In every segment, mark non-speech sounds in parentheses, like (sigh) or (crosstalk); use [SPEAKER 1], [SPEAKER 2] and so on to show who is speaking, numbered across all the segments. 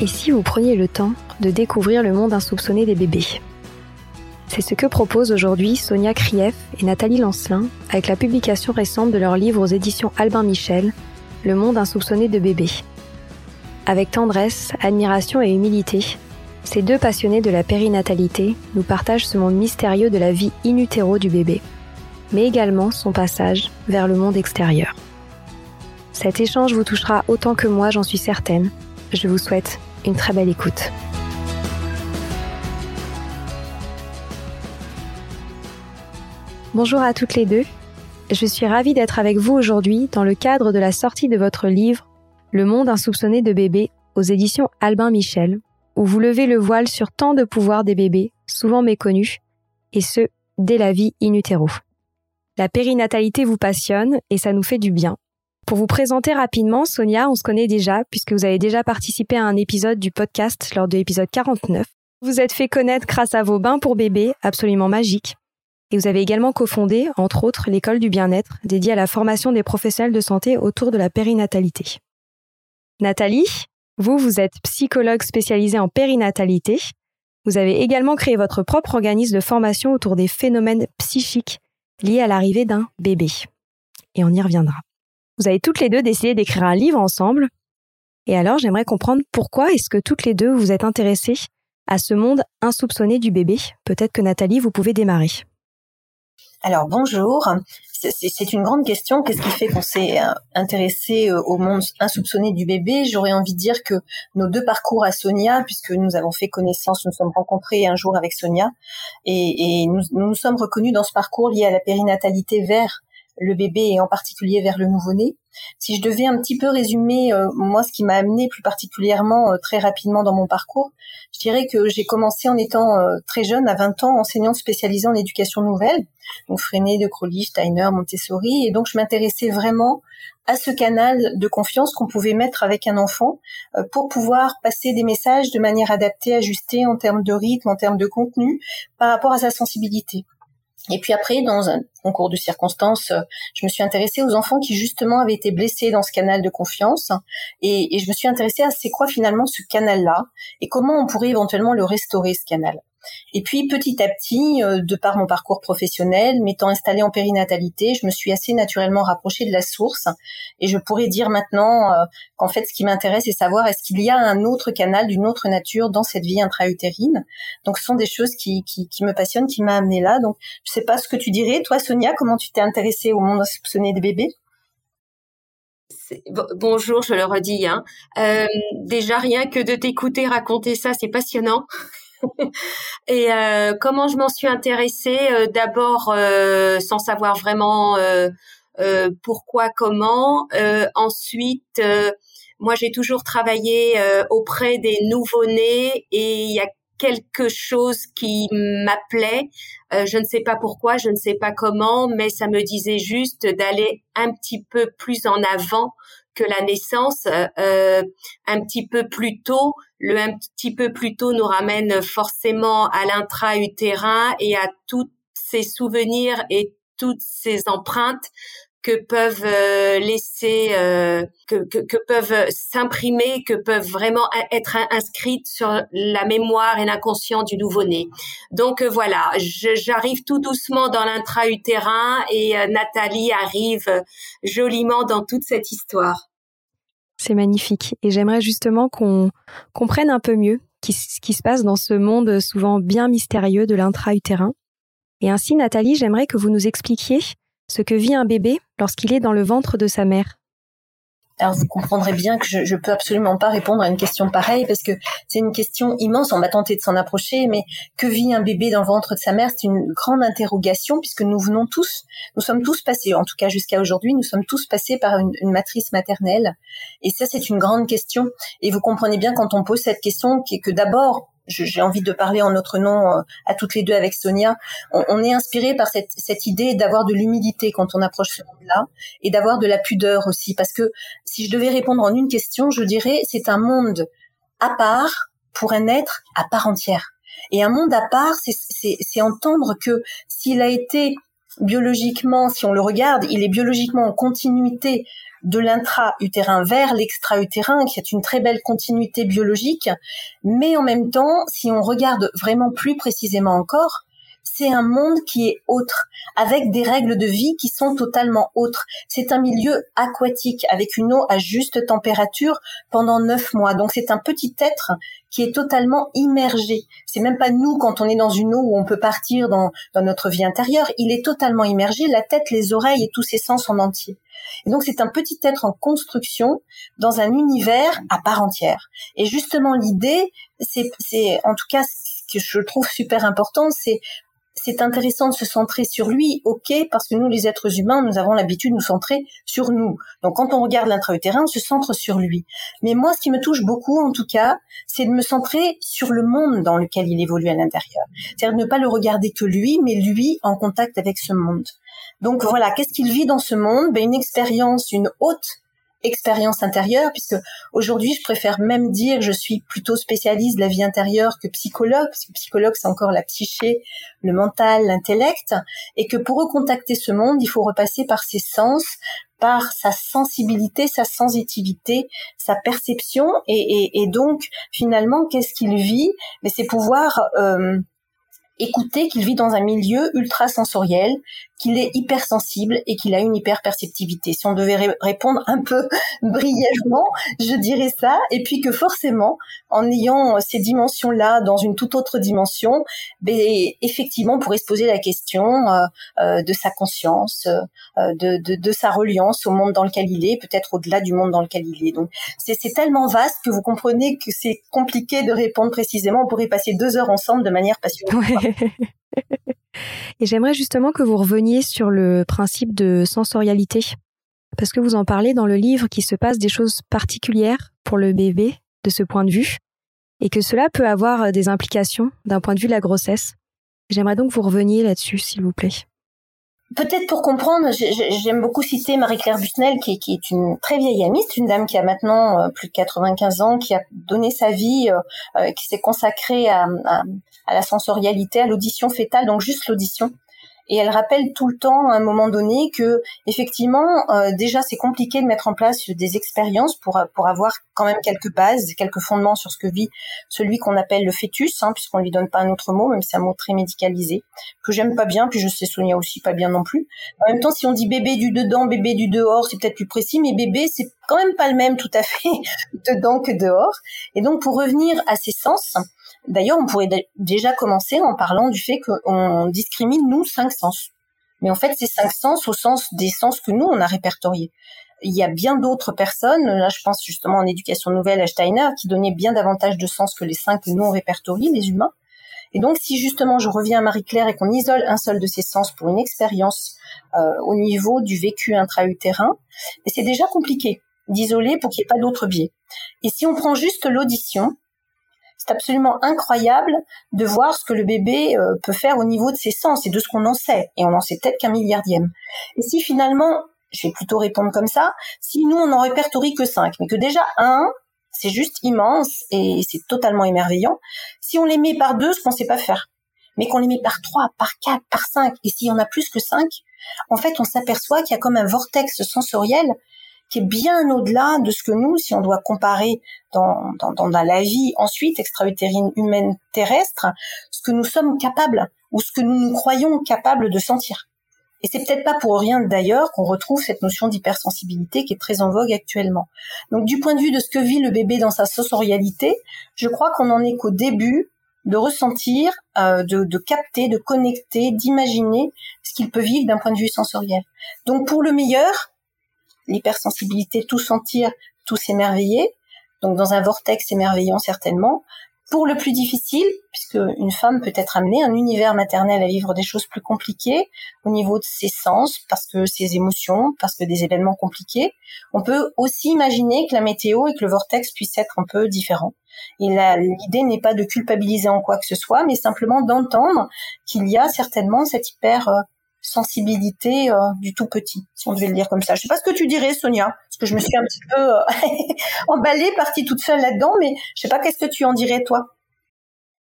[SPEAKER 1] Et si vous preniez le temps de découvrir le monde insoupçonné des bébés? C'est ce que proposent aujourd'hui Sonia Krief et Nathalie Lancelin avec la publication récente de leur livre aux éditions Albin Michel, Le monde insoupçonné de bébés. Avec tendresse, admiration et humilité, ces deux passionnés de la périnatalité nous partagent ce monde mystérieux de la vie in utero du bébé, mais également son passage vers le monde extérieur. Cet échange vous touchera autant que moi, j'en suis certaine. Je vous souhaite une très belle écoute. Bonjour à toutes les deux. Je suis ravie d'être avec vous aujourd'hui dans le cadre de la sortie de votre livre Le monde insoupçonné de bébé aux éditions Albin Michel, où vous levez le voile sur tant de pouvoirs des bébés, souvent méconnus, et ce, dès la vie in utero. La périnatalité vous passionne et ça nous fait du bien. Pour vous présenter rapidement, Sonia, on se connaît déjà puisque vous avez déjà participé à un épisode du podcast lors de l'épisode 49. Vous êtes fait connaître grâce à vos bains pour bébés absolument magiques. Et vous avez également cofondé, entre autres, l'école du bien-être dédiée à la formation des professionnels de santé autour de la périnatalité. Nathalie, vous, vous êtes psychologue spécialisée en périnatalité. Vous avez également créé votre propre organisme de formation autour des phénomènes psychiques liés à l'arrivée d'un bébé. Et on y reviendra. Vous avez toutes les deux décidé d'écrire un livre ensemble. Et alors, j'aimerais comprendre pourquoi est-ce que toutes les deux vous êtes intéressées à ce monde insoupçonné du bébé. Peut-être que Nathalie, vous pouvez démarrer.
[SPEAKER 2] Alors bonjour, c'est une grande question. Qu'est-ce qui fait qu'on s'est euh, intéressé euh, au monde insoupçonné du bébé? J'aurais envie de dire que nos deux parcours à Sonia, puisque nous avons fait connaissance, nous sommes rencontrés un jour avec Sonia, et, nous, nous, nous sommes reconnus dans ce parcours lié à la périnatalité vers le bébé et en particulier vers le nouveau-né. Si je devais un petit peu résumer euh, moi ce qui m'a amené plus particulièrement euh, très rapidement dans mon parcours, je dirais que j'ai commencé en étant euh, très jeune, à 20 ans, enseignante spécialisée en éducation nouvelle, donc Freinet, De Crowley, Steiner, Montessori, et donc je m'intéressais vraiment à ce canal de confiance qu'on pouvait mettre avec un enfant pour pouvoir passer des messages de manière adaptée, ajustée en termes de rythme, en termes de contenu, par rapport à sa sensibilité. Et puis après, dans un concours de circonstances, euh, je me suis intéressée aux enfants qui justement avaient été blessés dans ce canal de confiance, et, et je me suis intéressée à c'est quoi finalement ce canal-là, et comment on pourrait éventuellement le restaurer ce canal. Et puis petit à petit, euh, de par mon parcours professionnel, m'étant installée en périnatalité, je me suis assez naturellement rapprochée de la source. Et je pourrais dire maintenant euh, qu'en fait, ce qui m'intéresse, c'est savoir est-ce qu'il y a un autre canal d'une autre nature dans cette vie intra-utérine. Donc, ce sont des choses qui, qui, me passionnent, qui m'ont amené là. Donc, je sais pas ce que tu dirais, toi, Sonia, comment tu t'es intéressée au monde insoupçonné des bébés?
[SPEAKER 3] Bonjour, je le redis. Hein. Euh, déjà, rien que de t'écouter raconter ça, c'est passionnant. (laughs) et euh, comment je m'en suis intéressée euh, D'abord, euh, sans savoir vraiment pourquoi, comment. ensuite, moi, j'ai toujours travaillé auprès des nouveau-nés et il y a quelque chose qui m'appelait. je ne sais pas pourquoi, je ne sais pas comment, mais ça me disait juste d'aller un petit peu plus en avant que la naissance euh, un petit peu plus tôt, le un petit peu plus tôt nous ramène forcément à l'intra-utérin et à tous ces souvenirs et toutes ces empreintes que peuvent euh, laisser, euh, que, que, que, peuvent s'imprimer, que peuvent vraiment être inscrites sur la mémoire et l'inconscient du nouveau-né. Donc euh, voilà, j'arrive tout doucement dans l'intra-utérin et Nathalie arrive joliment dans toute cette histoire.
[SPEAKER 1] C'est magnifique. Et j'aimerais justement qu'on comprenne un peu mieux ce qui se passe dans ce monde souvent bien mystérieux de l'intra-utérin. Et ainsi, Nathalie, j'aimerais que vous nous expliquiez ce que vit un bébé lorsqu'il est dans le ventre de sa mère.
[SPEAKER 2] Alors vous comprendrez bien que je, je peux absolument pas répondre à une question pareille parce que c'est une question immense. On va tenter de s'en approcher, mais que vit un bébé dans le ventre de sa mère C'est une grande interrogation puisque nous venons tous, nous sommes tous passés, en tout cas jusqu'à aujourd'hui, nous sommes tous passés par une, une matrice maternelle. Et ça, c'est une grande question. Et vous comprenez bien quand on pose cette question que d'abord j'ai envie de parler en notre nom euh, à toutes les deux avec Sonia. On, est inspiré par cette, cette idée d'avoir de l'humilité quand on approche ce monde-là et d'avoir de la pudeur aussi. Parce que si je devais répondre en une question, je dirais c'est un monde à part pour un être à part entière. Et un monde à part, c'est entendre que s'il a été biologiquement, si on le regarde, il est biologiquement en continuité de l'intra-utérin vers l'extra-utérin, qui est une très belle continuité biologique. Mais en même temps, si on regarde vraiment plus précisément encore, c'est un monde qui est autre, avec des règles de vie qui sont totalement autres. C'est un milieu aquatique, avec une eau à juste température pendant neuf mois. Donc c'est un petit être qui est totalement immergé. C'est même pas nous quand on est dans une eau où on peut partir dans, dans notre vie intérieure. Il est totalement immergé, la tête, les oreilles et tous ses sens en entier. Et donc c'est un petit être en construction dans un univers à part entière. Et justement l'idée, c'est, c'est en tout cas ce que je trouve super important, c'est c'est intéressant de se centrer sur lui, ok, parce que nous, les êtres humains, nous avons l'habitude de nous centrer sur nous. Donc, quand on regarde l'intra-utérin, on se centre sur lui. Mais moi, ce qui me touche beaucoup, en tout cas, c'est de me centrer sur le monde dans lequel il évolue à l'intérieur. C'est-à-dire ne pas le regarder que lui, mais lui en contact avec ce monde. Donc voilà, qu'est-ce qu'il vit dans ce monde? Ben, Une expérience, une haute expérience intérieure, puisque aujourd'hui, je préfère même dire je suis plutôt spécialiste de la vie intérieure que psychologue, parce psychologue, c'est encore la psyché, le mental, l'intellect, et que pour recontacter ce monde, il faut repasser par ses sens, par sa sensibilité, sa sensitivité, sa perception, et, donc, finalement, qu'est-ce qu'il vit? Mais c'est pouvoir... Euh, écouter qu'il vit dans un milieu ultra sensoriel, qu'il est hypersensible et qu'il a une hyperperceptivité. Si on devait répondre un peu (laughs) brièvement, je dirais ça. Et puis que forcément, en ayant ces dimensions-là dans une toute autre dimension, ben, effectivement, on pourrait se poser la question euh, euh, de sa conscience, euh, de, de, de, sa reliance au monde dans lequel il est, peut-être au-delà du monde dans lequel il est. Donc, c'est tellement vaste que vous comprenez que c'est compliqué de répondre précisément. On pourrait passer deux heures ensemble de manière passionnante. (laughs)
[SPEAKER 1] Et j'aimerais justement que vous reveniez sur le principe de sensorialité, parce que vous en parlez dans le livre qu'il se passe des choses particulières pour le bébé de ce point de vue, et que cela peut avoir des implications d'un point de vue de la grossesse. J'aimerais donc que vous reveniez là-dessus, s'il vous plaît.
[SPEAKER 2] Peut-être pour comprendre, j'aime beaucoup citer Marie-Claire Busnel, qui, est une très vieille amie, une dame qui a maintenant euh, plus de 95 ans, qui a donné sa vie, euh, euh, qui s'est consacrée à, à, la sensorialité, à l'audition fétale, donc juste l'audition et elle rappelle tout le temps à un moment donné que effectivement euh, déjà c'est compliqué de mettre en place des expériences pour pour avoir quand même quelques bases, quelques fondements sur ce que vit celui qu'on appelle le fœtus, hein, puisqu'on lui donne pas un autre mot, même si c'est un mot très médicalisé que j'aime pas bien, puis je sais Sonia aussi pas bien non plus. En même temps, si on dit bébé du dedans, bébé du dehors, c'est peut-être plus précis, mais bébé c'est quand même pas le même tout à fait (laughs) dedans que dehors. Et donc pour revenir à ces sens, D'ailleurs, on pourrait déjà commencer en parlant du fait qu'on discrimine, nous, cinq sens. Mais en fait, c'est cinq sens au sens des sens que nous, on a répertoriés. Il y a bien d'autres personnes, là je pense justement en éducation nouvelle à Steiner, qui donnaient bien davantage de sens que les cinq que nous on répertorie, les humains. Et donc si justement je reviens à Marie-Claire et qu'on isole un seul de ces sens pour une expérience euh, au niveau du vécu intra-utérin, c'est déjà compliqué d'isoler pour qu'il n'y ait pas d'autres biais. Et si on prend juste l'audition, c'est absolument incroyable de voir ce que le bébé euh, peut faire au niveau de ses sens et de ce qu'on en sait. Et on en sait peut-être qu'un milliardième. Et si finalement, je vais plutôt répondre comme ça, si nous on en répertorie que cinq, mais que déjà un, c'est juste immense et c'est totalement émerveillant. Si on les met par deux, ce qu'on sait pas faire, mais qu'on les met par trois, par quatre, par cinq, et s'il y en a plus que cinq, en fait, on s'aperçoit qu'il y a comme un vortex sensoriel qui est bien au-delà de ce que nous, si on doit comparer dans, dans, dans la vie ensuite extra-utérine humaine terrestre, ce que nous sommes capables ou ce que nous nous croyons capables de sentir. Et c'est peut-être pas pour rien d'ailleurs qu'on retrouve cette notion d'hypersensibilité qui est très en vogue actuellement. Donc du point de vue de ce que vit le bébé dans sa sensorialité, je crois qu'on en est qu'au début de ressentir, euh, de, de, capter, de connecter, d'imaginer ce qu'il peut vivre d'un point de vue sensoriel. Donc pour le meilleur, l'hypersensibilité, tout sentir, tout s'émerveiller. Donc dans un vortex émerveillant certainement. Pour le plus difficile, puisque une femme peut être amenée, un univers maternel à vivre des choses plus compliquées au niveau de ses sens, parce que ses émotions, parce que des événements compliqués, on peut aussi imaginer que la météo et que le vortex puissent être un peu différents. Et l'idée n'est pas de culpabiliser en quoi que ce soit, mais simplement d'entendre qu'il y a certainement cette hyper euh, sensibilité euh, du tout petit, si on devait le dire comme ça. Je sais pas ce que tu dirais, Sonia, parce que je me suis un petit peu euh, (laughs) emballée, partie toute seule là-dedans, mais je sais pas qu'est-ce que tu en dirais, toi?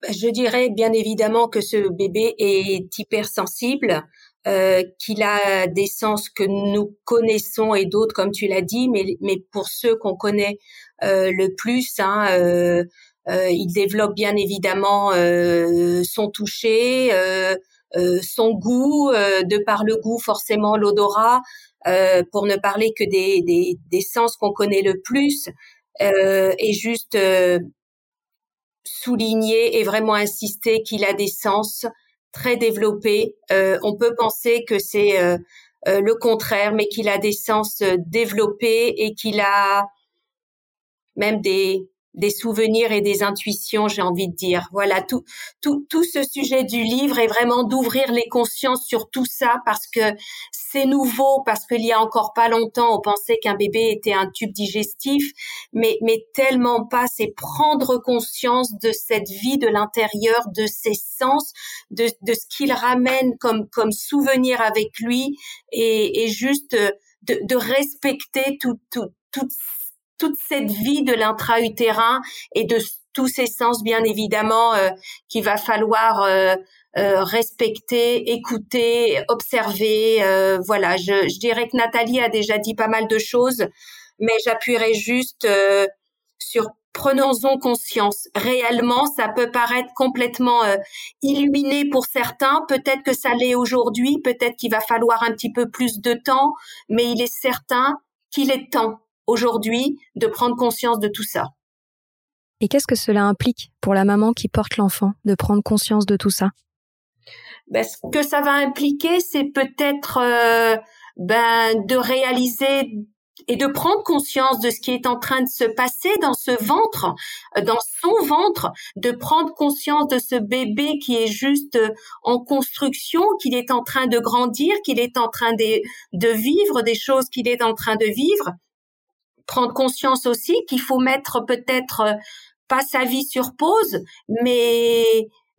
[SPEAKER 3] Bah, je dirais bien évidemment que ce bébé est hypersensible, euh, qu'il a des sens que nous connaissons et d'autres, comme tu l'as dit, mais, mais pour ceux qu'on connaît euh, le plus, hein, il développe bien évidemment son toucher, son goût, euh, de par le goût forcément l'odorat, euh, pour ne parler que des, des, des sens qu'on connaît le plus, et juste souligner et vraiment insister qu'il a des sens très développés. on peut penser que c'est le contraire, mais qu'il a des sens développés et qu'il a même des des souvenirs et des intuitions, j'ai envie de dire. Voilà, tout, tout, tout ce sujet du livre est vraiment d'ouvrir les consciences sur tout ça parce que c'est nouveau, parce qu'il y a encore pas longtemps, on pensait qu'un bébé était un tube digestif, mais, mais tellement pas, c'est prendre conscience de cette vie de l'intérieur, de ses sens, de, de ce qu'il ramène comme, comme souvenir avec lui et, et juste de, de respecter tout, tout, toute toute cette vie de l'intra-utérin et de tous ces sens, bien évidemment, euh, qu'il va falloir euh, euh, respecter, écouter, observer. voilà, je, je, dirais que Nathalie a déjà dit pas mal de choses, mais j'appuierai juste sur prenons-en conscience. Réellement, ça peut paraître complètement illuminé pour certains. Peut-être que ça l'est aujourd'hui, peut-être qu'il va falloir un petit peu plus de temps, mais il est certain qu'il est temps aujourd'hui de prendre conscience de tout ça.
[SPEAKER 1] Et qu'est-ce que cela implique pour la maman qui porte l'enfant de prendre conscience de tout ça?
[SPEAKER 3] Ben, Ce que ça va impliquer, c'est peut-être euh, ben, de réaliser et de prendre conscience de ce qui est en train de se passer dans ce ventre, dans son ventre, de prendre conscience de ce bébé qui est juste en construction, qu'il est en train de grandir, qu'il est en train de, de vivre des choses qu'il est en train de vivre, prendre conscience aussi qu'il faut mettre peut-être euh, pas sa vie sur pause, mais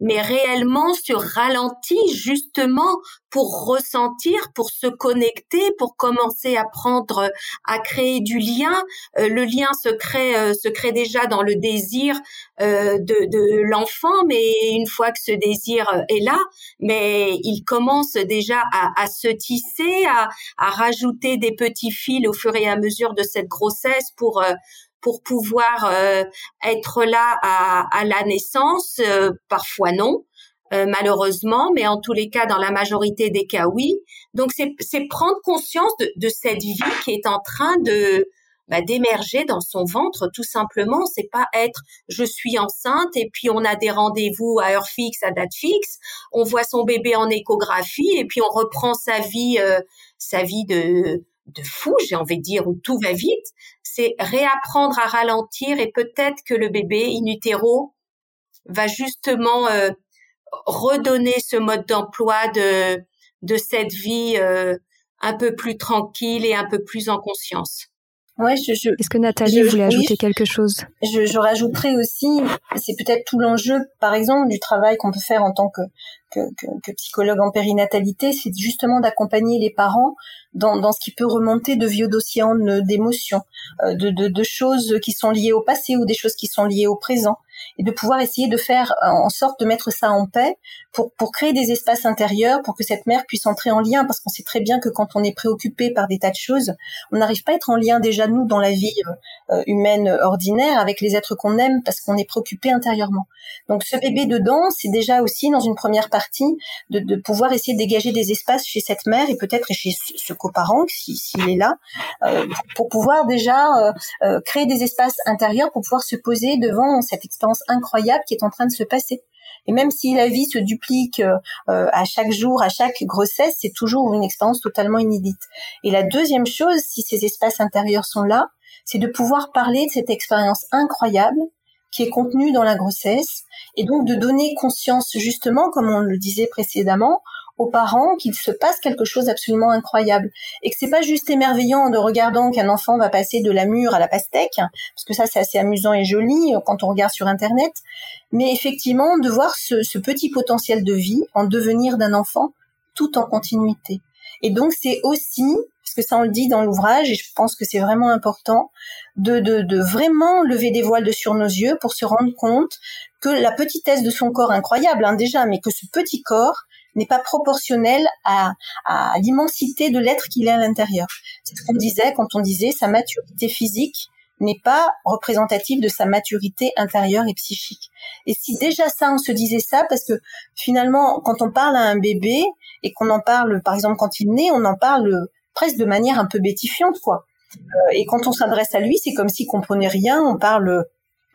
[SPEAKER 3] mais réellement sur ralenti justement pour ressentir, pour se connecter, pour commencer à prendre, à créer du lien. Euh, le lien se crée, euh, se crée déjà dans le désir euh, de, de l'enfant, mais une fois que ce désir est là, mais il commence déjà à, à se tisser, à, à, rajouter des petits fils au fur et à mesure de cette grossesse pour pour pouvoir euh, être là à, à la naissance, euh, parfois non, euh, malheureusement, mais en tous les cas, dans la majorité des cas, oui. Donc, c'est prendre conscience de, de, cette vie qui est en train de bah, d'émerger dans son ventre, tout simplement. C'est pas être je suis enceinte et puis on a des rendez-vous à heure fixe, à date fixe. On voit son bébé en échographie et puis on reprend sa vie, sa vie de de fou, j'ai envie de dire, où tout va vite c'est réapprendre à ralentir et peut-être que le bébé in utero va justement euh, redonner ce mode d'emploi de de cette vie euh, un peu plus tranquille et un peu plus en conscience.
[SPEAKER 1] Ouais, je, je, Est-ce que Nathalie voulait ajouter quelque chose?
[SPEAKER 2] Je, je rajouterais aussi, c'est peut-être tout l'enjeu, par exemple, du travail qu'on peut faire en tant que, que, que, que psychologue en périnatalité, c'est justement d'accompagner les parents dans, dans ce qui peut remonter de vieux dossiers d'émotions, euh, de, de, de choses qui sont liées au passé ou des choses qui sont liées au présent et de pouvoir essayer de faire en sorte de mettre ça en paix pour, pour créer des espaces intérieurs pour que cette mère puisse entrer en lien parce qu'on sait très bien que quand on est préoccupé par des tas de choses, on n'arrive pas à être en lien déjà nous dans la vie euh, humaine ordinaire avec les êtres qu'on aime parce qu'on est préoccupé intérieurement. Donc ce bébé dedans, c'est déjà aussi dans une première partie de, de pouvoir essayer de dégager des espaces chez cette mère et peut-être chez ce coparent s'il est là euh, pour, pouvoir déjà euh, euh, créer des espaces intérieurs pour pouvoir se poser devant cette expérience incroyable qui est en train de se passer. Et même si la vie se duplique euh, à chaque jour, à chaque grossesse, c'est toujours une expérience totalement inédite. Et la deuxième chose, si ces espaces intérieurs sont là, c'est de pouvoir parler de cette expérience incroyable qui est contenue dans la grossesse et donc de donner conscience justement, comme on le disait précédemment, aux parents qu'il se passe quelque chose d'absolument incroyable. Et que c'est pas juste émerveillant de regardant qu'un enfant va passer de la mûre à la pastèque parce que ça c'est assez amusant et joli quand on regarde sur internet mais effectivement de voir ce, ce petit potentiel de vie en devenir d'un enfant tout en continuité. Et donc c'est aussi parce que ça on le dit dans l'ouvrage et je pense que c'est vraiment important de, de, de vraiment lever des voiles de sur nos yeux pour se rendre compte que la petitesse de son corps incroyable hein, déjà mais que ce petit corps n'est pas proportionnel à, à l'immensité de l'être qu'il est à l'intérieur. C'est ce qu'on disait quand on disait sa maturité physique n'est pas représentative de sa maturité intérieure et psychique. Et si déjà ça, on se disait ça, parce que finalement, quand on parle à un bébé et qu'on en parle, par exemple, quand il naît, on en parle presque de manière un peu bétifiante, quoi. Euh, et quand on s'adresse à lui, c'est comme s'il comprenait rien, on parle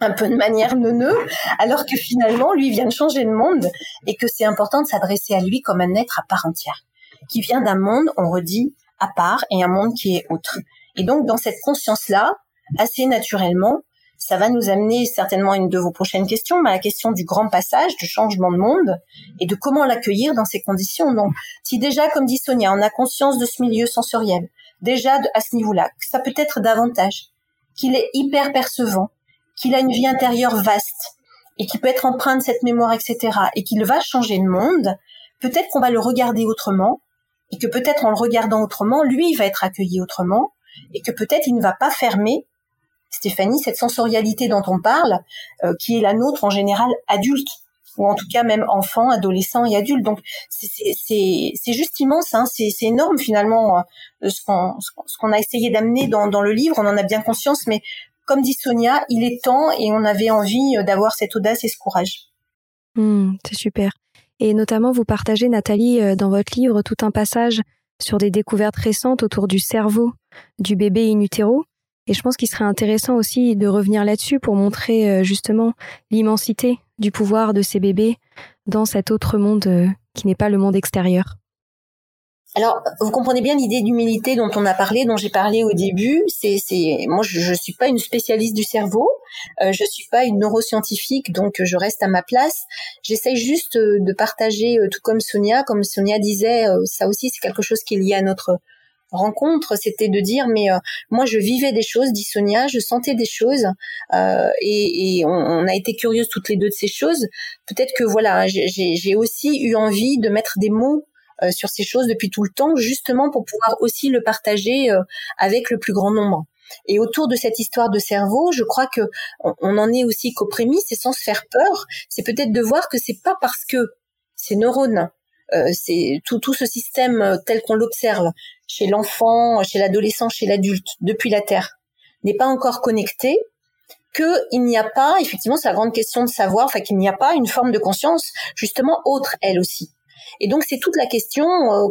[SPEAKER 2] un peu de manière neuneux, alors que finalement, lui vient de changer de monde et que c'est important de s'adresser à lui comme un être à part entière, qui vient d'un monde, on redit, à part et un monde qui est autre. Et donc, dans cette conscience-là, assez naturellement, ça va nous amener certainement à une de vos prochaines questions, mais à la question du grand passage, du changement de monde et de comment l'accueillir dans ces conditions. Donc, si déjà, comme dit Sonia, on a conscience de ce milieu sensoriel, déjà à ce niveau-là, ça peut être davantage, qu'il est hyper percevant, qu'il a une vie intérieure vaste et qu'il peut être empreint de cette mémoire, etc., et qu'il va changer de monde, peut-être qu'on va le regarder autrement, et que peut-être en le regardant autrement, lui, va être accueilli autrement, et que peut-être il ne va pas fermer, Stéphanie, cette sensorialité dont on parle, euh, qui est la nôtre en général adulte, ou en tout cas même enfant, adolescent et adulte. Donc c'est juste immense, hein, c'est énorme finalement euh, ce qu'on a essayé d'amener dans, dans le livre. On en a bien conscience, mais comme dit Sonia, il est temps et on avait envie euh, d'avoir cette audace et ce courage.
[SPEAKER 1] Hmm, c'est super. Et notamment, vous partagez, Nathalie, euh, dans votre livre, tout un passage sur des découvertes récentes autour du cerveau du bébé in utero. Et je pense qu'il serait intéressant aussi de revenir là-dessus pour montrer euh, justement l'immensité du pouvoir de ces bébés dans cet autre monde qui n'est pas le monde extérieur.
[SPEAKER 2] Alors, vous comprenez bien l'idée d'humilité dont on a parlé, dont j'ai parlé au début. C'est, c'est, moi, je, ne suis pas une spécialiste du cerveau, euh, je suis pas une neuroscientifique, donc je reste à ma place. J'essaye juste euh, de partager, euh, tout comme Sonia, comme Sonia disait, euh, ça aussi c'est quelque chose qui est lié à notre rencontre, c'était de dire mais moi je vivais des choses, dit Sonia, je sentais des choses et, et on, on, a été curieuses toutes les deux de ces choses. Peut-être que voilà, j'ai aussi eu envie de mettre des mots euh, sur ces choses depuis tout le temps, justement pour pouvoir aussi le partager euh, avec le plus grand nombre. Et autour de cette histoire de cerveau, je crois que on, en est aussi qu'aux prémices et sans se faire peur, c'est peut-être de voir que c'est pas parce que ces neurones, euh, c'est tout, tout ce système tel qu'on l'observe chez l'enfant, chez l'adolescent, chez l'adulte, depuis la Terre, n'est pas encore connecté, qu'il n'y a pas, effectivement, c'est la grande question de savoir, enfin qu'il n'y a pas une forme de conscience justement autre, elle aussi. Et donc c'est toute la question. Euh,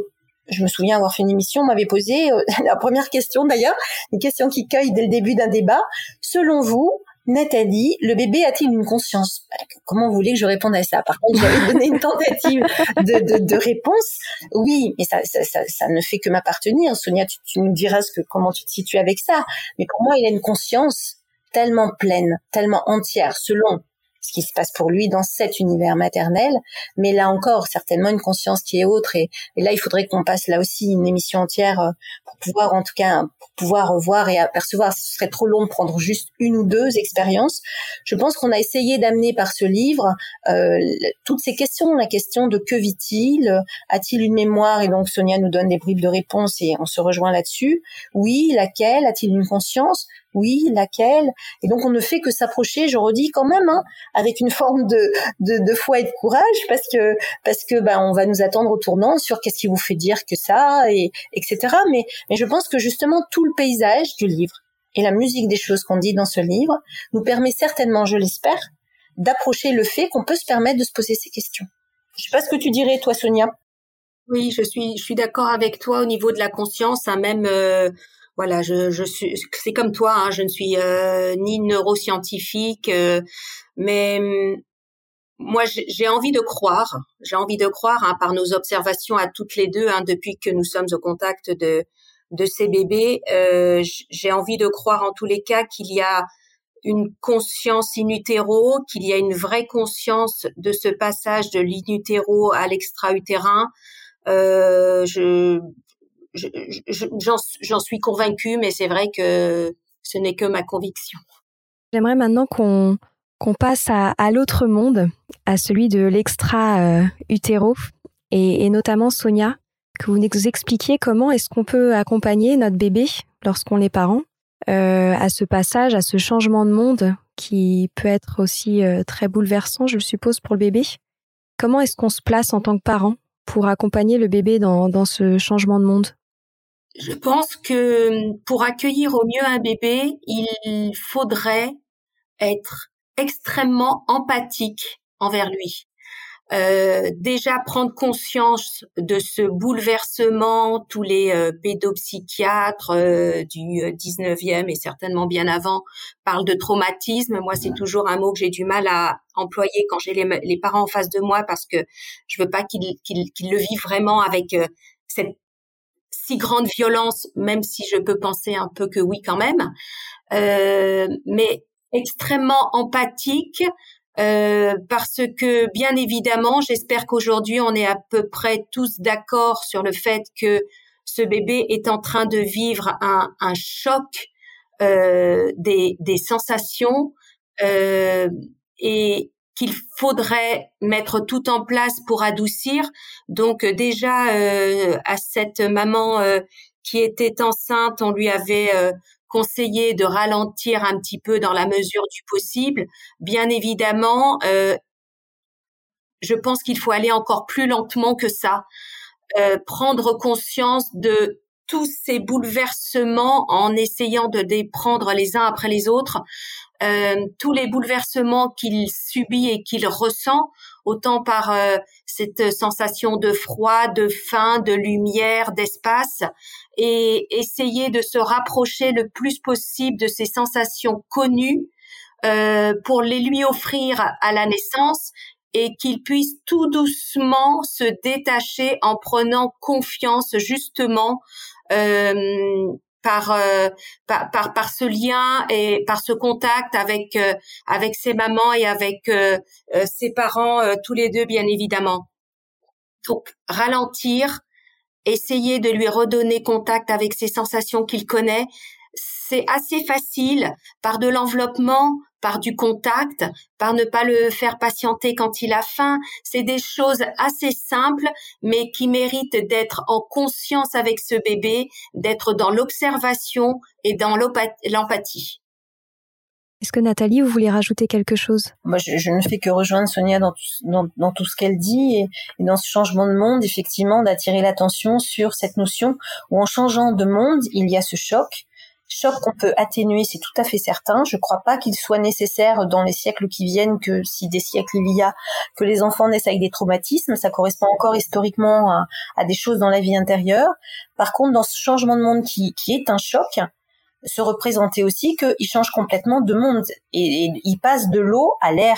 [SPEAKER 2] je me souviens avoir fait une émission, on m'avait posé euh, (laughs) la première question d'ailleurs, une question qui cueille dès le début d'un débat. Selon vous, Nathalie, le bébé a-t-il une conscience? Bah, Comment vous voulez que je réponde à ça? Par contre, j'avais donné une tentative de, de, réponse. Oui, mais ça, ça, ça, ne fait que m'appartenir. Sonia, tu, tu nous diras ce que, comment tu te situes avec ça. Mais pour moi, il a une conscience tellement pleine, tellement entière, selon ce qui se passe pour lui dans cet univers maternel. Mais là encore, certainement une conscience qui est autre. Et, là, il faudrait qu'on passe là aussi une émission entière euh, pour pouvoir, en tout cas, pouvoir voir et apercevoir. Ce serait trop long de prendre juste une ou deux expériences. Je pense qu'on a essayé d'amener par ce livre euh, toutes ces questions. La question de que vit-il? A-t-il une mémoire? Et donc Sonia nous donne des bribes de réponses et on se rejoint là-dessus. Oui, laquelle? A-t-il une conscience? Oui, laquelle? Et donc on ne fait que s'approcher, je redis quand même, hein, avec une (laughs) forme de, de, foi et de courage, parce que parce que ben on va nous attendre au tournant sur qu'est-ce qui vous fait dire que ça, et etc. Mais mais je pense que justement tout le paysage du livre et la musique des choses qu'on dit dans ce livre nous permet certainement, je l'espère, d'approcher le fait qu'on peut se permettre de se poser ces questions. Je sais pas ce que tu dirais, toi, Sonia?
[SPEAKER 3] Oui, je suis, je suis d'accord avec toi au niveau de la conscience, hein, même euh, voilà, je, je suis, c'est comme toi, hein, je ne suis euh, ni neuroscientifique, euh, mais moi, j'ai envie de croire, j'ai envie de croire hein, par nos observations à toutes les deux hein, depuis que nous sommes au contact de de ces bébés. Euh, j'ai envie de croire en tous les cas qu'il y a une conscience in utero, qu'il y a une vraie conscience de ce passage de l'in utero à l'extra-utérin. Euh, je, j'en suis convaincue, mais c'est vrai que ce n'est que ma conviction.
[SPEAKER 1] J'aimerais maintenant qu'on passe à, l'autre monde, à celui de l'extra-utéro, et, et, notamment Sonia, que vous nous expliquiez comment est-ce qu'on peut accompagner notre bébé lorsqu'on est parent euh, à ce passage, à ce changement de monde qui peut être aussi euh, très bouleversant, je suppose, pour le bébé. Comment est-ce qu'on se place en tant que parent pour accompagner le bébé dans, ce changement de monde?
[SPEAKER 3] Je pense que pour accueillir au mieux un bébé, il faudrait être extrêmement empathique envers lui. Euh, déjà prendre conscience de ce bouleversement, tous les euh, pédopsychiatres euh, du 19e et certainement bien avant parlent de traumatisme. Moi, c'est toujours un mot que j'ai du mal à employer quand j'ai les, parents en face de moi parce que je veux pas qu'ils qu'ils le vivent vraiment avec cette si grande violence, même si je peux penser un peu que oui quand même. mais extrêmement empathique, euh, parce que bien évidemment, j'espère qu'aujourd'hui on est à peu près tous d'accord sur le fait que ce bébé est en train de vivre un, un choc euh, des, des, sensations euh, et qu'il faudrait mettre tout en place pour adoucir. Donc déjà euh, à cette maman euh, qui était enceinte, on lui avait conseiller de ralentir un petit peu dans la mesure du possible. Bien évidemment, euh, je pense qu'il faut aller encore plus lentement que ça, euh, prendre conscience de tous ces bouleversements en essayant de les prendre les uns après les autres, euh, tous les bouleversements qu'il subit et qu'il ressent, autant par euh, cette sensation de froid, de faim, de lumière, d'espace, et essayer de se rapprocher le plus possible de ces sensations connues euh, pour les lui offrir à la naissance et qu'il puisse tout doucement se détacher en prenant confiance justement euh, par, euh, par, par ce lien et par ce contact avec euh, avec ses mamans et avec euh, ses parents tous les deux bien évidemment. Donc ralentir, essayer de lui redonner contact avec ses sensations qu'il connaît, c'est assez facile par de l'enveloppement, par du contact, par ne pas le faire patienter quand il a faim. C'est des choses assez simples, mais qui méritent d'être en conscience avec ce bébé, d'être dans l'observation et dans l'empathie.
[SPEAKER 1] Est-ce que Nathalie, vous voulez rajouter quelque chose?
[SPEAKER 2] Moi, je, ne fais que rejoindre Sonia dans tout, dans, tout ce qu'elle dit et, et, dans ce changement de monde, effectivement, d'attirer l'attention sur cette notion où en changeant de monde, il y a ce choc, choc qu'on peut atténuer, c'est tout à fait certain. Je ne crois pas qu'il soit nécessaire dans les siècles qui viennent que si des siècles il y a que les enfants naissent avec des traumatismes, ça correspond encore historiquement à, des choses dans la vie intérieure. Par contre, dans ce changement de monde qui, est un choc, se représenter aussi qu'il change complètement de monde et il passe de l'eau à l'air.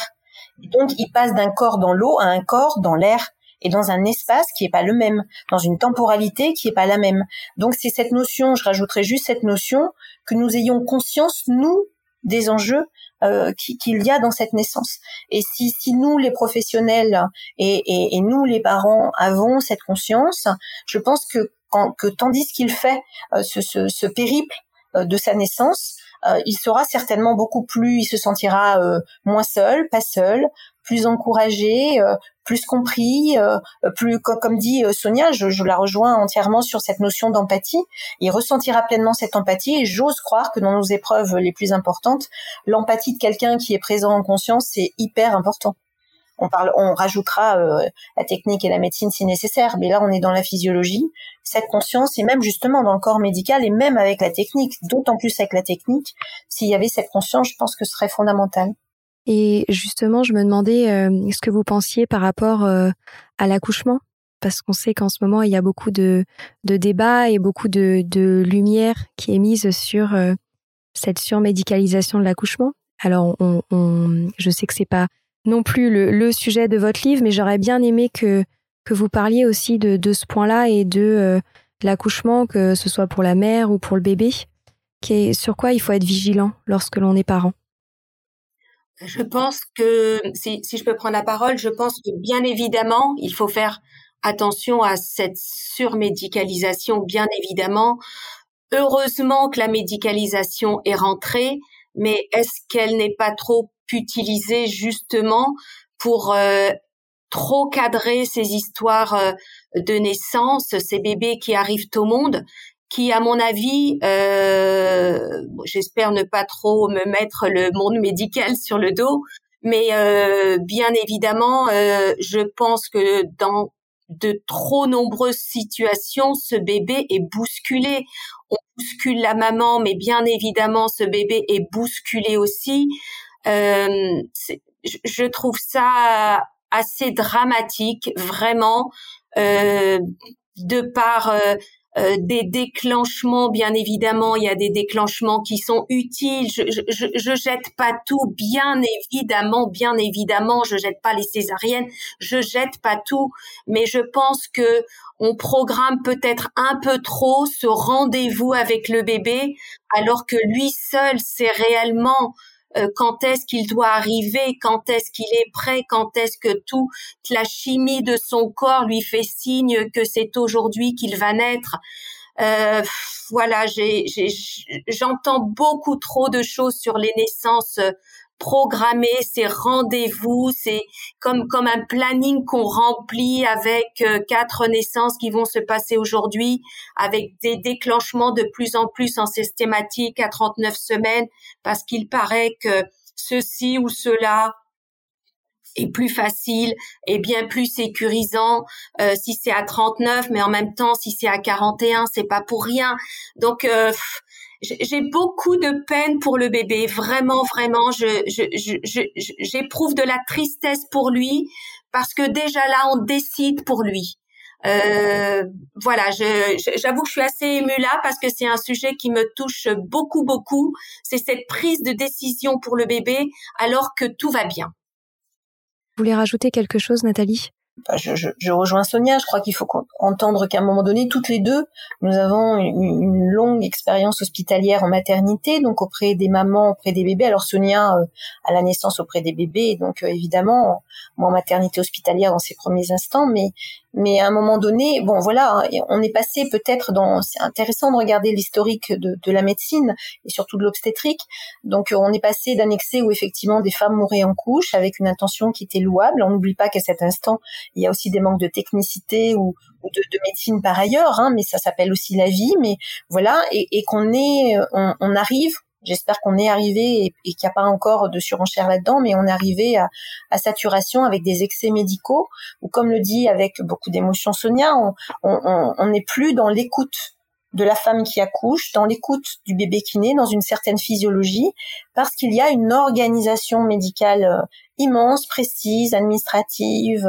[SPEAKER 2] Donc il passe d'un corps dans l'eau à un corps dans l'air et dans un espace qui est pas le même, dans une temporalité qui est pas la même. Donc c'est cette notion, je rajouterai juste cette notion que nous ayons conscience nous des enjeux euh, qu'il y a dans cette naissance. Et si, si nous, les professionnels et, et, et, nous, les parents, avons cette conscience, je pense que, que tandis qu'il fait euh, ce, ce, ce, périple euh, de sa naissance, euh, il sera certainement beaucoup plus, il se sentira euh, moins seul, pas seul, plus encouragé, euh, plus compris, plus comme dit Sonia, je, je, la rejoins entièrement sur cette notion d'empathie. Il ressentira pleinement cette empathie et j'ose croire que dans nos épreuves les plus importantes, l'empathie de quelqu'un qui est présent en conscience, c'est hyper important on parle, on rajoutera euh, la technique et la médecine si nécessaire, mais là on est dans la physiologie, cette conscience et même justement dans le corps médical et même avec la technique, d'autant plus avec la technique, s'il y avait cette conscience, je pense que ce serait fondamental.
[SPEAKER 1] Et justement, je me demandais euh, ce que vous pensiez par rapport euh, à l'accouchement, parce qu'on sait qu'en ce moment il y a beaucoup de, débats et beaucoup de, lumière qui est mise sur cette surmédicalisation de l'accouchement. Alors, je sais que c'est pas non plus le, sujet de votre livre, mais j'aurais bien aimé que, vous parliez aussi de, ce point-là et de euh, l'accouchement, que ce soit pour la mère ou pour le bébé, sur quoi il faut être vigilant lorsque l'on est parent?
[SPEAKER 3] Je pense que, si, je peux prendre la parole, je pense que bien évidemment, il faut faire attention à cette surmédicalisation, bien évidemment. Heureusement que la médicalisation est rentrée, mais est-ce qu'elle n'est pas trop utilisée justement pour euh, trop cadrer ces histoires euh, de naissance, ces bébés qui arrivent au monde, qui, à mon avis, euh, j'espère ne pas trop me mettre le monde médical sur le dos, mais bien évidemment, je pense que dans de trop nombreuses situations, ce bébé est bousculé. On bouscule la maman, mais bien évidemment, ce bébé est bousculé aussi. Euh, je trouve ça assez dramatique, vraiment, euh, de par euh, euh, des déclenchements, bien évidemment, il y a des déclenchements qui sont utiles. Je, je, je, jette pas tout, bien évidemment, bien évidemment, je jette pas les césariennes, je jette pas tout, mais je pense que on programme peut-être un peu trop ce rendez-vous avec le bébé, alors que lui seul sait réellement euh, quand est-ce qu'il doit arriver, quand est-ce qu'il est prêt, quand est-ce que toute la chimie de son corps lui fait signe que c'est aujourd'hui qu'il va naître? Euh, voilà, j'entends beaucoup trop de choses sur les naissances programmer ces rendez-vous, c'est comme comme un planning qu'on remplit avec euh, quatre naissances qui vont se passer aujourd'hui, avec des déclenchements de plus en plus en systématique à 39 semaines, parce qu'il paraît que ceci ou cela est plus facile et bien plus sécurisant euh, si c'est à 39 mais en même temps si c'est à 41 c'est pas pour rien. Donc euh, j'ai beaucoup de peine pour le bébé, vraiment, vraiment. Je, j'éprouve de la tristesse pour lui parce que déjà là, on décide pour lui. Euh, voilà, j'avoue que je suis assez émue là parce que c'est un sujet qui me touche beaucoup, beaucoup. C'est cette prise de décision pour le bébé alors que tout va bien.
[SPEAKER 1] Vous voulez rajouter quelque chose, Nathalie?
[SPEAKER 2] Je, rejoins Sonia. Je crois qu'il faut entendre qu'à un moment donné, toutes les deux, nous avons une, longue expérience hospitalière en maternité, donc auprès des mamans, auprès des bébés. Alors Sonia euh, à la naissance auprès des bébés, donc euh, évidemment, moi en maternité hospitalière dans ses premiers instants, mais mais à un moment donné, bon voilà, on est passé peut-être dans. C'est intéressant de regarder l'historique de, de, la médecine et surtout de l'obstétrique. Donc on est passé d'un excès où effectivement des femmes mouraient en couche avec une intention qui était louable. On n'oublie pas qu'à cet instant, il y a aussi des manques de technicité ou, de, de, médecine par ailleurs, hein, mais ça s'appelle aussi la vie. Mais voilà, et, et qu'on est, on, on arrive J'espère qu'on est arrivé et, qu'il n'y a pas encore de surenchère là-dedans, mais on est arrivé à, saturation avec des excès médicaux, ou comme le dit avec beaucoup d'émotion Sonia, on n'est plus dans l'écoute de la femme qui accouche, dans l'écoute du bébé qui naît, dans une certaine physiologie, parce qu'il y a une organisation médicale euh, immense, précise, administrative,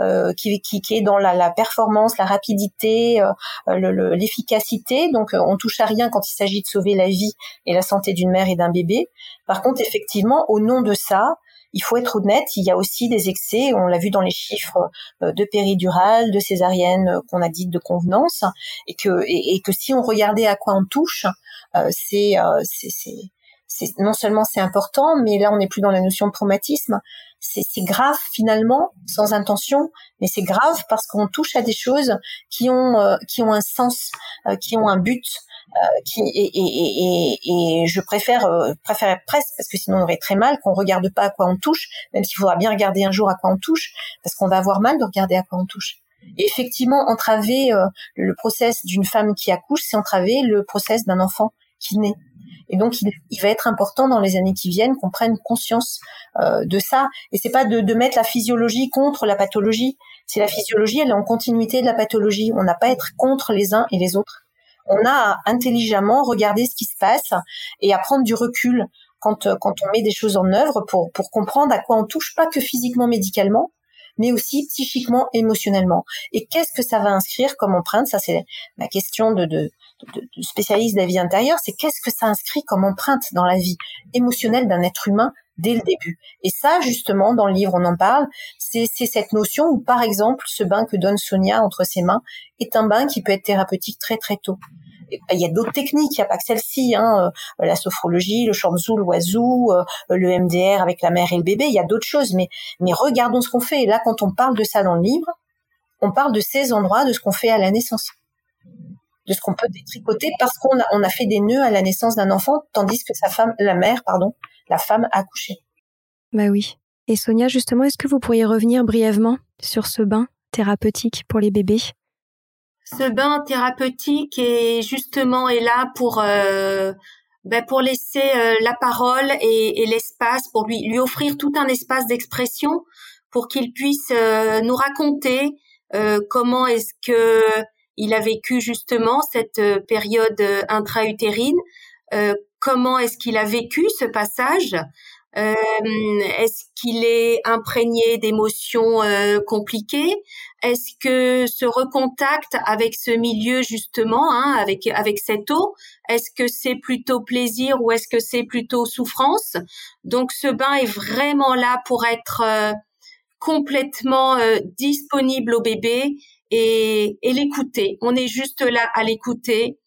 [SPEAKER 2] euh, qui, qui, qui, est dans la, la performance, la rapidité, euh, l'efficacité. Donc on touche à rien quand il s'agit de sauver la vie et la santé d'une mère et d'un bébé. Par contre, effectivement, au nom de ça, il faut être honnête, il y a aussi des excès, on l'a vu dans les chiffres euh, de péridurale, de césarienne euh, qu'on a dit de convenance, et que, et, que si on regardait à quoi on touche, euh, c'est, c'est, non seulement c'est important, mais là on n'est plus dans la notion de traumatisme, c'est, grave finalement, sans intention, mais c'est grave parce qu'on touche à des choses qui ont, qui ont un sens, qui ont un but, euh, qui et, et, et, et, je préfère euh, préfère presque parce que sinon on aurait très mal qu'on regarde pas à quoi on touche, même s'il faudra bien regarder un jour à quoi on touche, parce qu'on va avoir mal de regarder à quoi on touche. Effectivement, entraver euh, le process d'une femme qui accouche, c'est entraver le process d'un enfant Et donc, il, va être important dans les années qui viennent qu'on prenne conscience euh, de ça. Et c'est pas de, de, mettre la physiologie contre la pathologie. C'est la physiologie, elle est en continuité de la pathologie. On n'a pas à être contre les uns et les autres on a à intelligemment regarder ce qui se passe et à prendre du recul quand, euh, quand on met des choses en œuvre pour, pour comprendre à quoi on touche, pas que physiquement, médicalement, mais aussi psychiquement, émotionnellement. Et qu'est-ce que ça va inscrire comme empreinte? Ça, c'est ma question de, spécialiste de la vie intérieure. C'est qu'est-ce que ça inscrit comme empreinte dans la vie émotionnelle d'un être humain dès le début? Et ça, justement, dans le livre, on en parle. C'est cette notion où, par exemple, ce bain que donne Sonia entre ses mains est un bain qui peut être thérapeutique très très tôt. Il y a d'autres techniques, il n'y a pas que celle-ci, hein, euh, la sophrologie, le shamsu, l'oiseau, euh, le MDR avec la mère et le bébé, il y a d'autres choses, mais, mais regardons ce qu'on fait. Et là, quand on parle de ça dans le livre, on parle de ces endroits, de ce qu'on fait à la naissance de ce qu'on peut détricoter parce qu'on a, on a fait des nœuds à la naissance d'un enfant, tandis que sa femme, la mère, pardon, la femme a accouché.
[SPEAKER 1] Bah oui. Et Sonia, justement, est-ce que vous pourriez revenir brièvement sur ce bain thérapeutique pour les bébés?
[SPEAKER 3] Ce bain thérapeutique est justement est là pour euh, ben pour laisser euh, la parole et, l'espace, pour lui lui offrir tout un espace d'expression, pour qu'il puisse euh, nous raconter comment est-ce que il a vécu justement cette euh, période euh, intra-utérine. Euh, comment est-ce qu'il a vécu ce passage Est-ce qu'il est imprégné d'émotions compliquées Est-ce que ce recontact avec ce milieu justement, hein, avec avec cette eau, est-ce que c'est plutôt plaisir ou est-ce que c'est plutôt souffrance? Donc ce bain est vraiment là pour être complètement disponible au bébé et, l'écouter. On est juste là à l'écouter,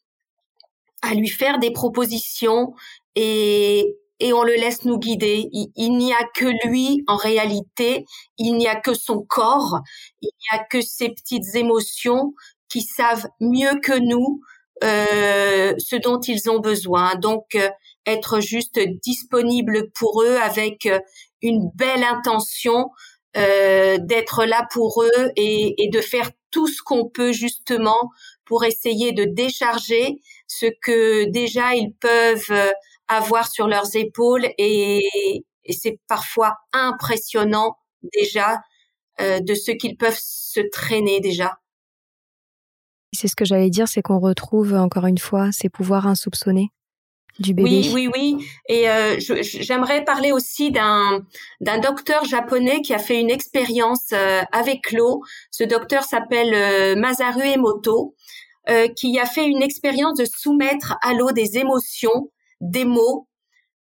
[SPEAKER 3] à lui faire des propositions et, et on le laisse nous guider. Il, n'y a que lui en réalité, il n'y a que son corps, il n'y a que ses petites émotions qui savent mieux que nous euh, ce dont ils ont besoin. Donc euh, être juste disponible pour eux avec euh, une belle intention euh, d'être là pour eux et, et, de faire tout ce qu'on peut justement pour essayer de décharger ce que déjà ils peuvent euh, avoir sur leurs épaules et, et c'est parfois impressionnant déjà euh, de ce qu'ils peuvent se traîner déjà.
[SPEAKER 1] C'est ce que j'allais dire, c'est qu'on retrouve encore une fois ces pouvoirs insoupçonnés
[SPEAKER 3] oui, oui, oui. Et euh, j'aimerais parler aussi d'un d'un docteur japonais qui a fait une expérience euh, avec l'eau. Ce docteur s'appelle euh, Masaru Emoto, euh, qui a fait une expérience de soumettre à l'eau des émotions, des mots.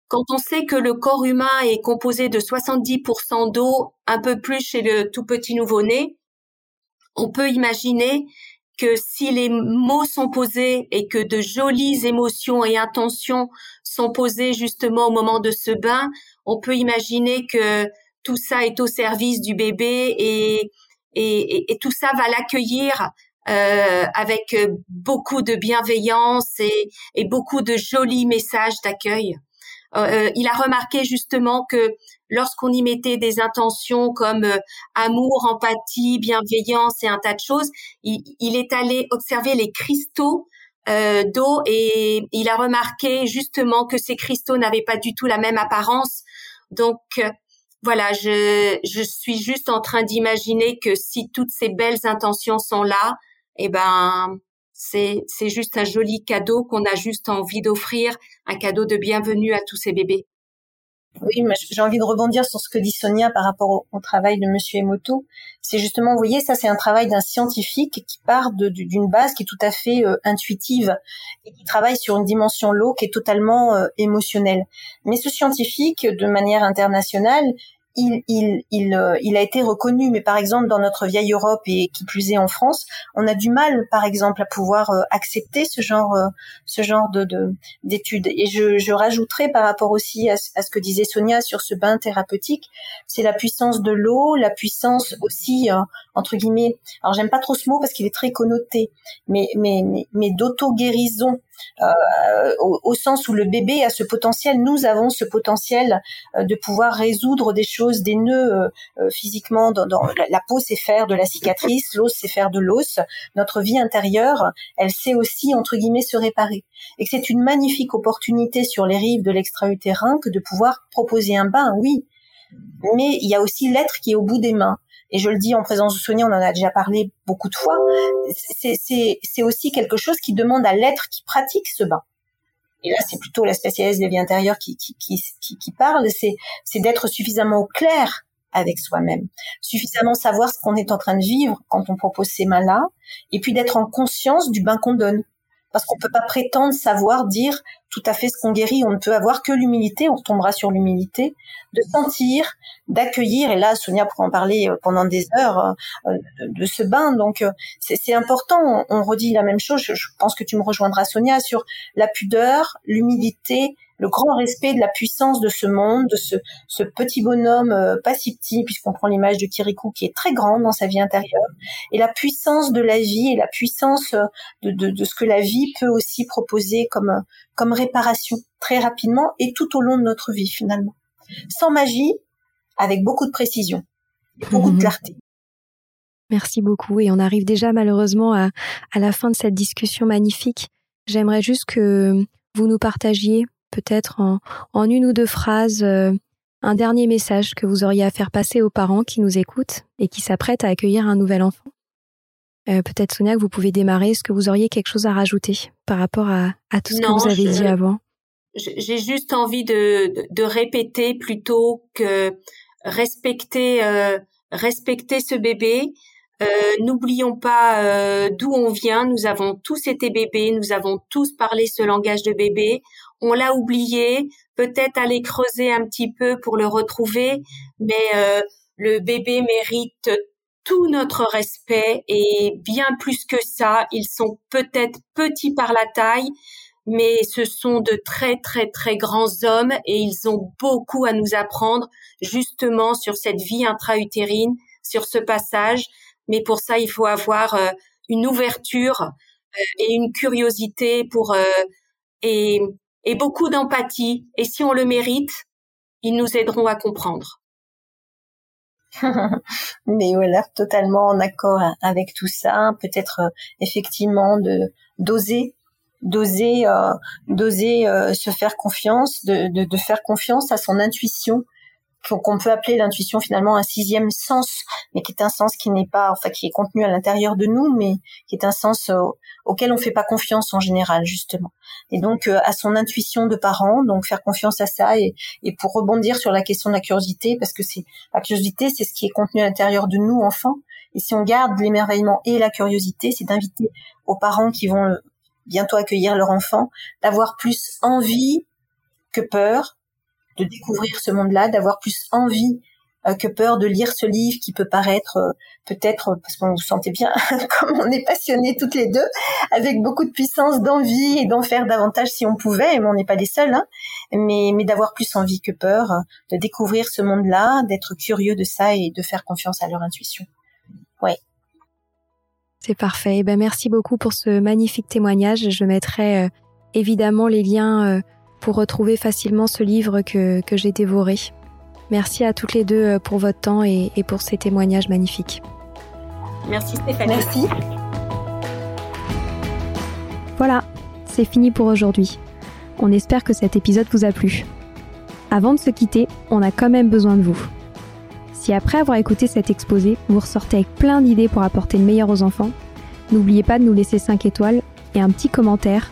[SPEAKER 3] Quand on sait que le corps humain est composé de 70% d'eau, un peu plus chez le tout petit nouveau-né, on peut imaginer que si les mots sont posés et que de jolies émotions et intentions sont posées justement au moment de ce bain, on peut imaginer que tout ça est au service du bébé et, et, et tout ça va l'accueillir euh, avec beaucoup de bienveillance et, et beaucoup de jolis messages d'accueil. Euh, euh, il a remarqué justement que lorsqu'on y mettait des intentions comme euh, amour, empathie, bienveillance et un tas de choses, il, est allé observer les cristaux d'eau et il a remarqué justement que ces cristaux n'avaient pas du tout la même apparence. Donc voilà, je, je suis juste en train d'imaginer que si toutes ces belles intentions sont là, eh ben c'est c'est juste un joli cadeau qu'on a juste envie d'offrir, un cadeau de bienvenue à tous ces bébés.
[SPEAKER 2] Oui, j'ai envie de rebondir sur ce que dit Sonia par rapport au, travail de Monsieur Emoto. C'est justement, vous voyez, ça c'est un travail d'un scientifique qui part d'une base qui est tout à fait euh, intuitive et qui travaille sur une dimension l'eau qui est totalement euh, émotionnelle. Mais ce scientifique, de manière internationale, il, il, il, euh, il, a été reconnu, mais par exemple dans notre vieille Europe et qui plus est en France, on a du mal, par exemple, à pouvoir euh, accepter ce genre, euh, ce genre de d'études. Et je, je rajouterais par rapport aussi à, à, ce que disait Sonia sur ce bain thérapeutique, c'est la puissance de l'eau, la puissance aussi entre guillemets. Alors j'aime pas trop ce mot parce qu'il est très connoté, mais mais mais, mais d'auto guérison euh, au, sens où le bébé a ce potentiel, nous avons ce potentiel euh, de pouvoir résoudre des choses, des nœuds euh, physiquement. Dans, la, peau sait faire de la cicatrice, l'os sait faire de l'os. Notre vie intérieure, elle sait aussi entre guillemets se réparer. Et que c'est une magnifique opportunité sur les rives de l'extra-utérin que de pouvoir proposer un bain, oui. Mais il y a aussi l'être qui est au bout des mains et je le dis en présence de Sonia, on en a déjà parlé beaucoup de fois, c'est aussi quelque chose qui demande à l'être qui pratique ce bain. Et là, c'est plutôt la spécialiste qui, qui, qui, qui, parle, c'est d'être suffisamment clair avec soi-même. Suffisamment savoir ce qu'on est en train de vivre quand on propose ces mains-là, et puis d'être en conscience du bain qu'on donne parce qu'on peut pas prétendre savoir dire tout à fait ce qu'on guérit. On ne peut avoir que l'humilité. On tombera sur l'humilité de sentir, d'accueillir. Et là, Sonia pourra en parler euh, pendant des heures euh, de ce bain. Donc, euh, c'est important. On redit la même chose. Je pense que tu me rejoindras, Sonia, sur la pudeur, l'humilité, le grand respect de la puissance de ce monde, de ce, ce petit bonhomme euh, pas si petit, puisqu'on prend l'image de Kirikou qui est très grande dans sa vie intérieure, et la puissance de la vie et la puissance euh, de, de, de ce que la vie peut aussi proposer comme, comme réparation très rapidement et tout au long de notre vie finalement. Sans magie, avec beaucoup de précision, beaucoup de mhm. clarté.
[SPEAKER 1] Merci beaucoup et on arrive déjà malheureusement à, à la fin de cette discussion magnifique. J'aimerais juste que vous nous partagiez peut-être en, une ou deux phrases euh, un dernier message que vous auriez à faire passer aux parents qui nous écoutent et qui s'apprêtent à accueillir un nouvel enfant. Euh, peut-être Sonia, que vous pouvez démarrer. Est-ce que vous auriez quelque chose à rajouter par rapport à, tout ce que vous avez dit avant?
[SPEAKER 3] J'ai juste envie de, répéter plutôt que respecter, euh, respecter ce bébé. N'oublions pas d'où on vient. Nous avons tous été bébés. Nous avons tous parlé ce langage de bébé on l'a oublié, peut-être aller creuser un petit peu pour le retrouver, mais euh, le bébé mérite tout notre respect. Et bien plus que ça, ils sont peut-être petits par la taille, mais ce sont de très très très grands hommes. Et ils ont beaucoup à nous apprendre justement sur cette vie intra-utérine, sur ce passage. Mais pour ça, il faut avoir euh, une ouverture euh, et une curiosité pour et et beaucoup d'empathie. Et si on le mérite, ils nous aideront à comprendre. (laughs)
[SPEAKER 2] Mais voilà, totalement en accord avec tout ça. Peut-être euh, effectivement de d'oser, d'oser, euh, d'oser euh, se faire confiance, de, faire confiance à son intuition qu'on peut appeler l'intuition finalement un sixième sens, mais qui est un sens qui n'est pas, enfin qui est contenu à l'intérieur de nous, mais qui est un sens euh, auquel on fait pas confiance en général justement. Et donc euh, à son intuition de parent, donc faire confiance à ça et, et pour rebondir sur la question de la curiosité, parce que c'est la curiosité, c'est ce qui est contenu à l'intérieur de nous enfants. Et si on garde l'émerveillement et la curiosité, c'est d'inviter aux parents qui vont bientôt accueillir leur enfant d'avoir plus envie que peur de découvrir ce monde-là, d'avoir plus envie euh, que peur de lire ce livre qui peut paraître euh, peut-être parce qu'on vous sentait bien (laughs) comme on est passionnés toutes les deux avec beaucoup de puissance d'envie et d'en faire davantage si on pouvait mais on n'est pas les seuls hein, mais mais d'avoir plus envie que peur de découvrir ce monde-là d'être curieux de ça et de faire confiance à leur intuition ouais
[SPEAKER 1] c'est parfait. Eh ben, merci beaucoup pour ce magnifique témoignage. Je mettrai euh, évidemment les liens pour retrouver facilement ce livre que, que j'ai dévoré. Merci à toutes les deux euh, pour votre temps et, et pour ces témoignages magnifiques.
[SPEAKER 3] Merci Stéphanie.
[SPEAKER 2] Merci.
[SPEAKER 1] Voilà, c'est fini pour aujourd'hui. On espère que cet épisode vous a plu. Avant de se quitter, on a quand même besoin de vous. Si après avoir écouté cet exposé, vous ressortez avec plein d'idées pour apporter le meilleur aux enfants, n'oubliez pas de nous laisser 5 étoiles et un petit commentaire